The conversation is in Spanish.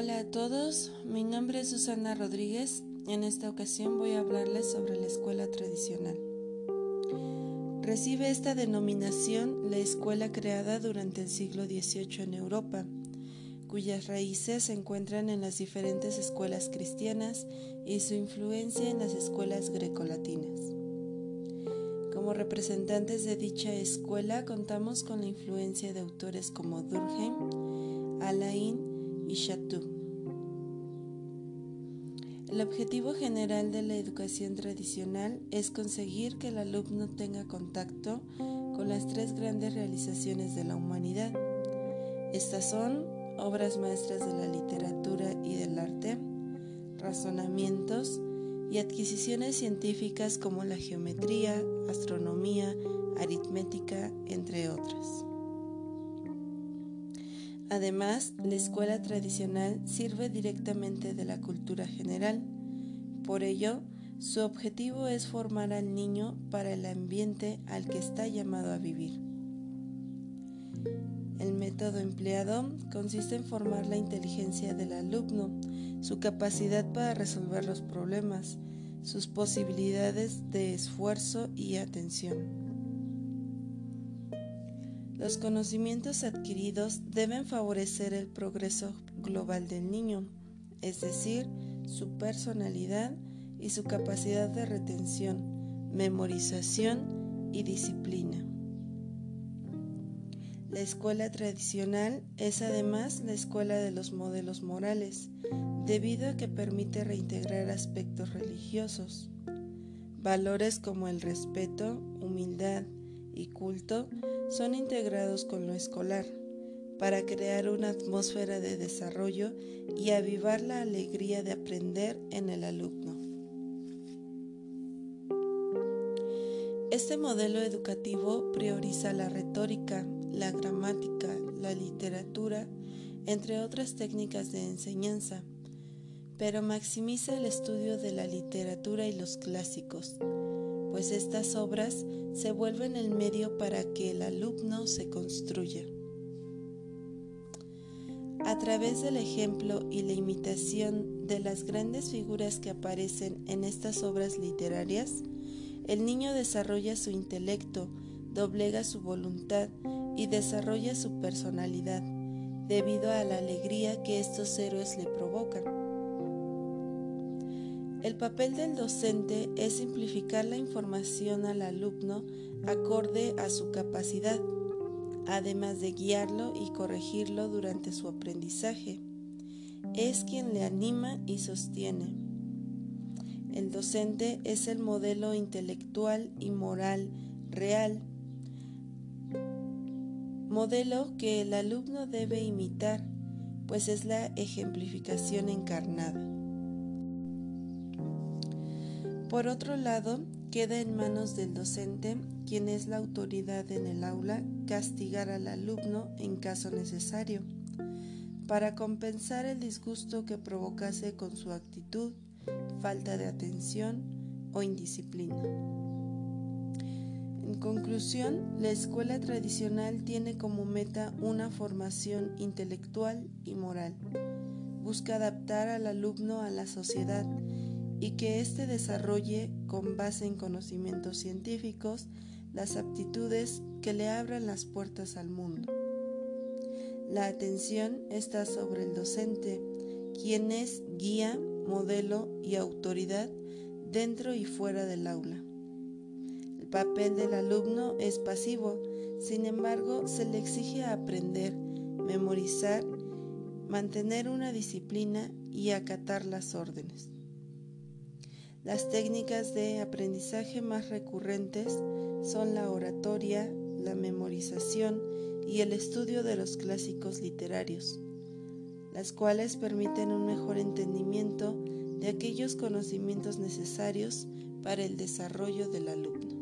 Hola a todos, mi nombre es Susana Rodríguez. En esta ocasión voy a hablarles sobre la escuela tradicional. Recibe esta denominación la escuela creada durante el siglo XVIII en Europa, cuyas raíces se encuentran en las diferentes escuelas cristianas y su influencia en las escuelas grecolatinas. Como representantes de dicha escuela contamos con la influencia de autores como Durkheim, Alain y. El objetivo general de la educación tradicional es conseguir que el alumno tenga contacto con las tres grandes realizaciones de la humanidad. Estas son obras maestras de la literatura y del arte, razonamientos, y adquisiciones científicas como la geometría, astronomía, aritmética, entre otras. Además, la escuela tradicional sirve directamente de la cultura general. Por ello, su objetivo es formar al niño para el ambiente al que está llamado a vivir. El método empleado consiste en formar la inteligencia del alumno, su capacidad para resolver los problemas, sus posibilidades de esfuerzo y atención. Los conocimientos adquiridos deben favorecer el progreso global del niño, es decir, su personalidad y su capacidad de retención, memorización y disciplina. La escuela tradicional es además la escuela de los modelos morales, debido a que permite reintegrar aspectos religiosos. Valores como el respeto, humildad y culto son integrados con lo escolar para crear una atmósfera de desarrollo y avivar la alegría de aprender en el alumno. Este modelo educativo prioriza la retórica, la gramática, la literatura, entre otras técnicas de enseñanza, pero maximiza el estudio de la literatura y los clásicos, pues estas obras se vuelven el medio para que el alumno se construya. A través del ejemplo y la imitación de las grandes figuras que aparecen en estas obras literarias, el niño desarrolla su intelecto, doblega su voluntad y desarrolla su personalidad, debido a la alegría que estos héroes le provocan. El papel del docente es simplificar la información al alumno acorde a su capacidad, además de guiarlo y corregirlo durante su aprendizaje. Es quien le anima y sostiene. El docente es el modelo intelectual y moral real modelo que el alumno debe imitar, pues es la ejemplificación encarnada. Por otro lado, queda en manos del docente, quien es la autoridad en el aula, castigar al alumno en caso necesario, para compensar el disgusto que provocase con su actitud, falta de atención o indisciplina. En conclusión, la escuela tradicional tiene como meta una formación intelectual y moral. Busca adaptar al alumno a la sociedad y que éste desarrolle, con base en conocimientos científicos, las aptitudes que le abran las puertas al mundo. La atención está sobre el docente, quien es guía, modelo y autoridad dentro y fuera del aula papel del alumno es pasivo, sin embargo se le exige aprender, memorizar, mantener una disciplina y acatar las órdenes. Las técnicas de aprendizaje más recurrentes son la oratoria, la memorización y el estudio de los clásicos literarios, las cuales permiten un mejor entendimiento de aquellos conocimientos necesarios para el desarrollo del alumno.